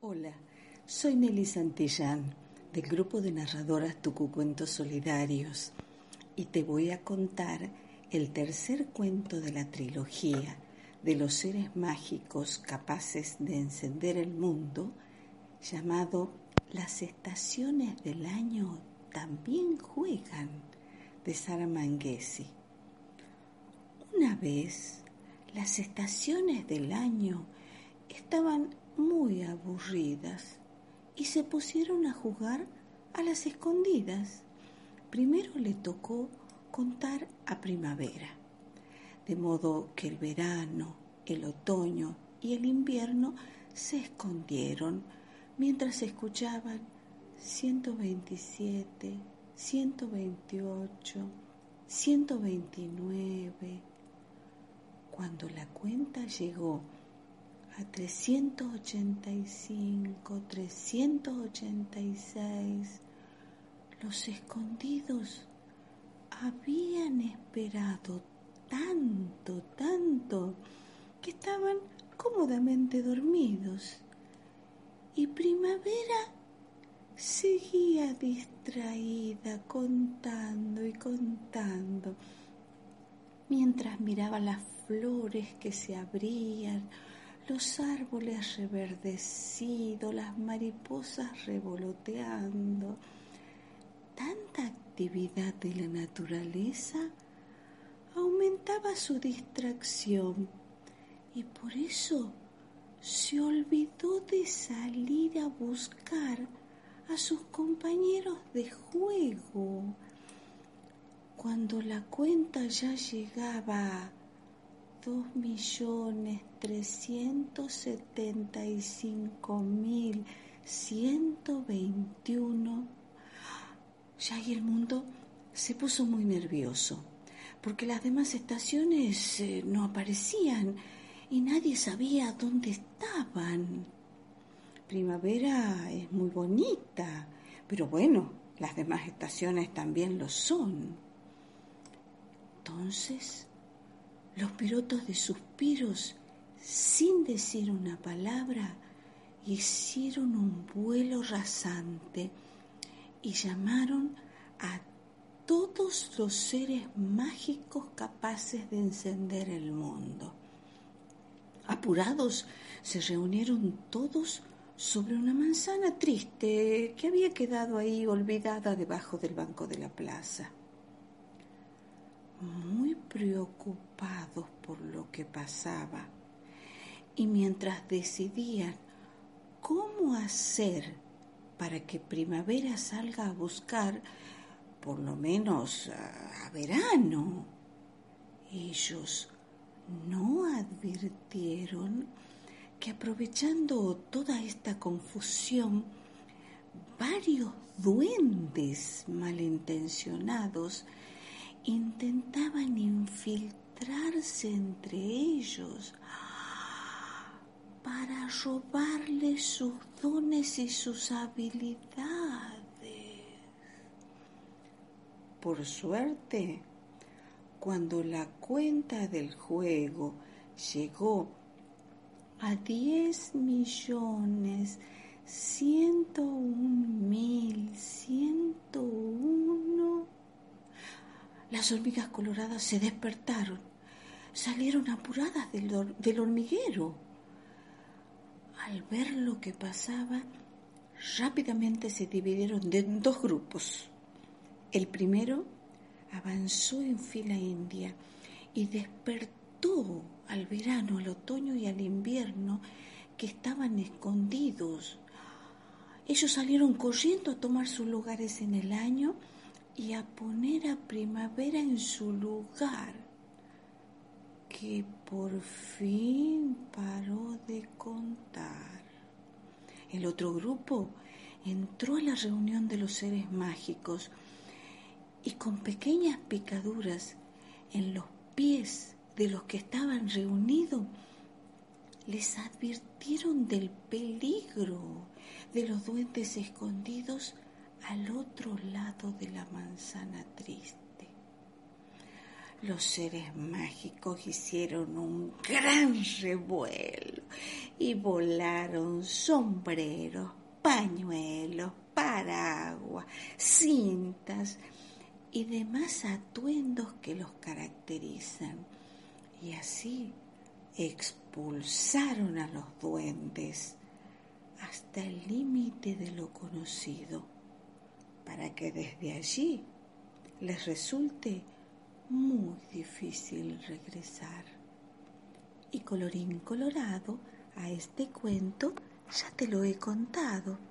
Hola, soy Nelly Santillán del grupo de narradoras Tucucuentos Solidarios y te voy a contar el tercer cuento de la trilogía de los seres mágicos capaces de encender el mundo llamado Las estaciones del año también juegan de Sara Manguesi. Una vez las estaciones del año estaban muy aburridas y se pusieron a jugar a las escondidas. Primero le tocó contar a primavera, de modo que el verano, el otoño y el invierno se escondieron mientras escuchaban 127, 128, 129. Cuando la cuenta llegó a 385, 386, los escondidos habían esperado tanto, tanto, que estaban cómodamente dormidos. Y primavera seguía distraída contando y contando, mientras miraba las flores que se abrían, los árboles reverdecidos, las mariposas revoloteando. Tanta actividad de la naturaleza aumentaba su distracción y por eso se olvidó de salir a buscar a sus compañeros de juego. Cuando la cuenta ya llegaba dos millones trescientos setenta y cinco mil ciento veintiuno, ya ahí el mundo se puso muy nervioso, porque las demás estaciones eh, no aparecían y nadie sabía dónde estaban. Primavera es muy bonita, pero bueno, las demás estaciones también lo son. Entonces, los pilotos de suspiros, sin decir una palabra, hicieron un vuelo rasante y llamaron a todos los seres mágicos capaces de encender el mundo. Apurados, se reunieron todos sobre una manzana triste que había quedado ahí olvidada debajo del banco de la plaza. Muy preocupados por lo que pasaba. Y mientras decidían cómo hacer para que primavera salga a buscar por lo menos a, verano, ellos no advirtieron que aprovechando toda esta confusión, varios duendes malintencionados intentaban infiltrarse entre ellos para robarles sus dones y sus habilidades. Por suerte, cuando la cuenta del juego llegó a 10 millones 101 mil 101 las hormigas coloradas se despertaron. Salieron apuradas del, del hormiguero. Al ver lo que pasaba rápidamente se dividieron en dos grupos. El primero avanzó en fila india y despertó al verano, al otoño y al invierno que estaban escondidos. Ellos salieron corriendo a tomar sus lugares en el año y a poner a primavera en su lugar, que por fin paró de contar. El otro grupo entró a la reunión de los seres mágicos y con pequeñas picaduras en los pies de los que estaban reunidos, les advirtieron del peligro de los duendes escondidos al otro lado de la manzana triste. los seres mágicos hicieron un gran revuelo y volaron sombreros, pañuelos, paraguas, cintas y demás atuendos que los caracterizan. Y así expulsaron a los duendes hasta el límite de lo conocido, para que desde allí les resulte muy difícil regresar. Y colorín colorado, a este cuento ya te lo he contado.